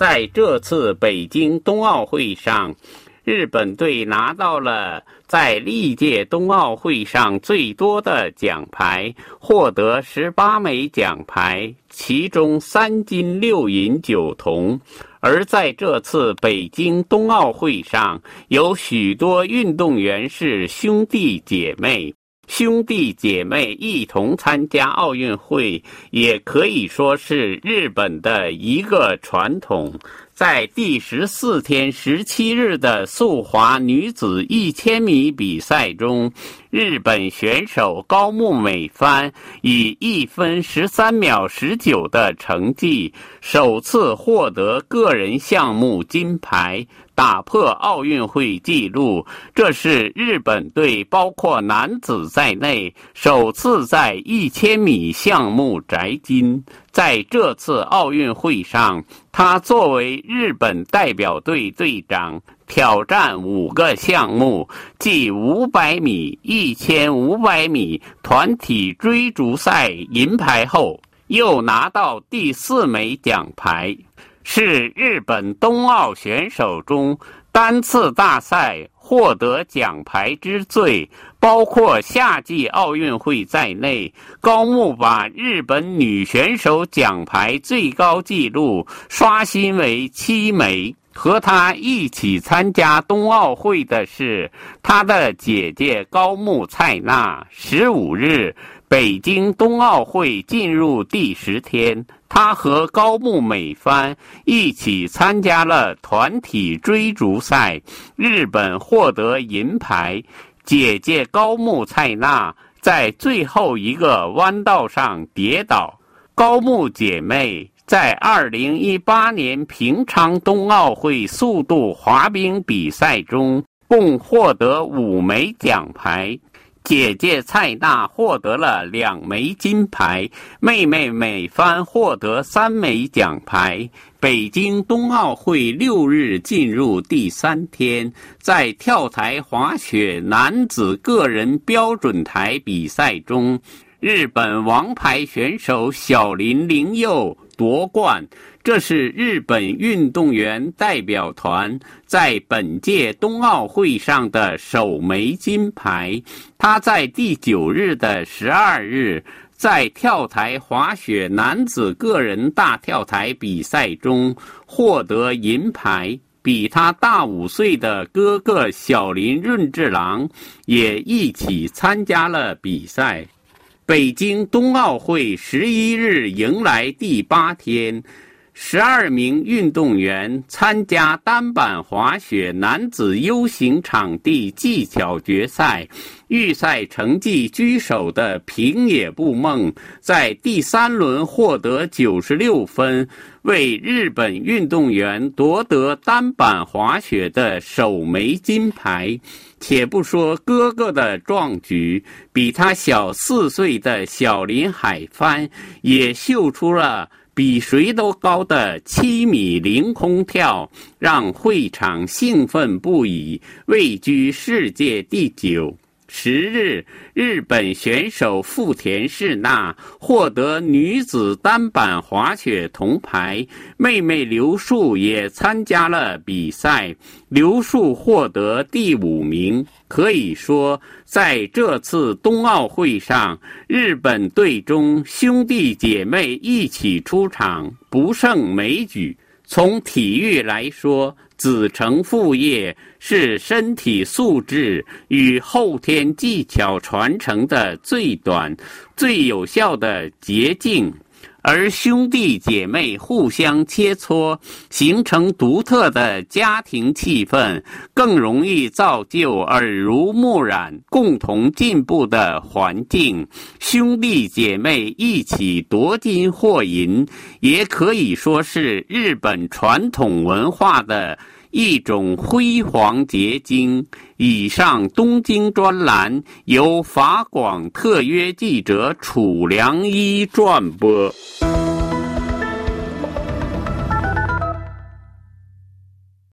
在这次北京冬奥会上，日本队拿到了在历届冬奥会上最多的奖牌，获得十八枚奖牌，其中三金六银九铜。而在这次北京冬奥会上，有许多运动员是兄弟姐妹。兄弟姐妹一同参加奥运会，也可以说是日本的一个传统。在第十四天十七日的速滑女子一千米比赛中，日本选手高木美帆以一分十三秒十九的成绩，首次获得个人项目金牌。打破奥运会纪录，这是日本队包括男子在内首次在一千米项目摘金。在这次奥运会上，他作为日本代表队队长，挑战五个项目，即五百米、一千五百米团体追逐赛银牌后，又拿到第四枚奖牌。是日本冬奥选手中单次大赛获得奖牌之最，包括夏季奥运会在内，高木把日本女选手奖牌最高纪录刷新为七枚。和她一起参加冬奥会的是他的姐姐高木菜那。十五日，北京冬奥会进入第十天。他和高木美帆一起参加了团体追逐赛，日本获得银牌。姐姐高木菜那在最后一个弯道上跌倒。高木姐妹在2018年平昌冬奥会速度滑冰比赛中共获得五枚奖牌。姐姐蔡娜获得了两枚金牌，妹妹美帆获得三枚奖牌。北京冬奥会六日进入第三天，在跳台滑雪男子个人标准台比赛中，日本王牌选手小林玲佑夺冠。这是日本运动员代表团在本届冬奥会上的首枚金牌。他在第九日的十二日，在跳台滑雪男子个人大跳台比赛中获得银牌。比他大五岁的哥哥小林润治郎也一起参加了比赛。北京冬奥会十一日迎来第八天。十二名运动员参加单板滑雪男子 U 型场地技巧决赛，预赛成绩居首的平野步梦在第三轮获得九十六分，为日本运动员夺得单板滑雪的首枚金牌。且不说哥哥的壮举，比他小四岁的小林海帆也秀出了。比谁都高的七米凌空跳，让会场兴奋不已，位居世界第九。十日，日本选手富田世娜获得女子单板滑雪铜牌，妹妹刘树也参加了比赛，刘树获得第五名。可以说，在这次冬奥会上，日本队中兄弟姐妹一起出场，不胜枚举。从体育来说，子承父业是身体素质与后天技巧传承的最短、最有效的捷径。而兄弟姐妹互相切磋，形成独特的家庭气氛，更容易造就耳濡目染、共同进步的环境。兄弟姐妹一起夺金获银，也可以说是日本传统文化的一种辉煌结晶。以上东京专栏由法广特约记者楚良一转播。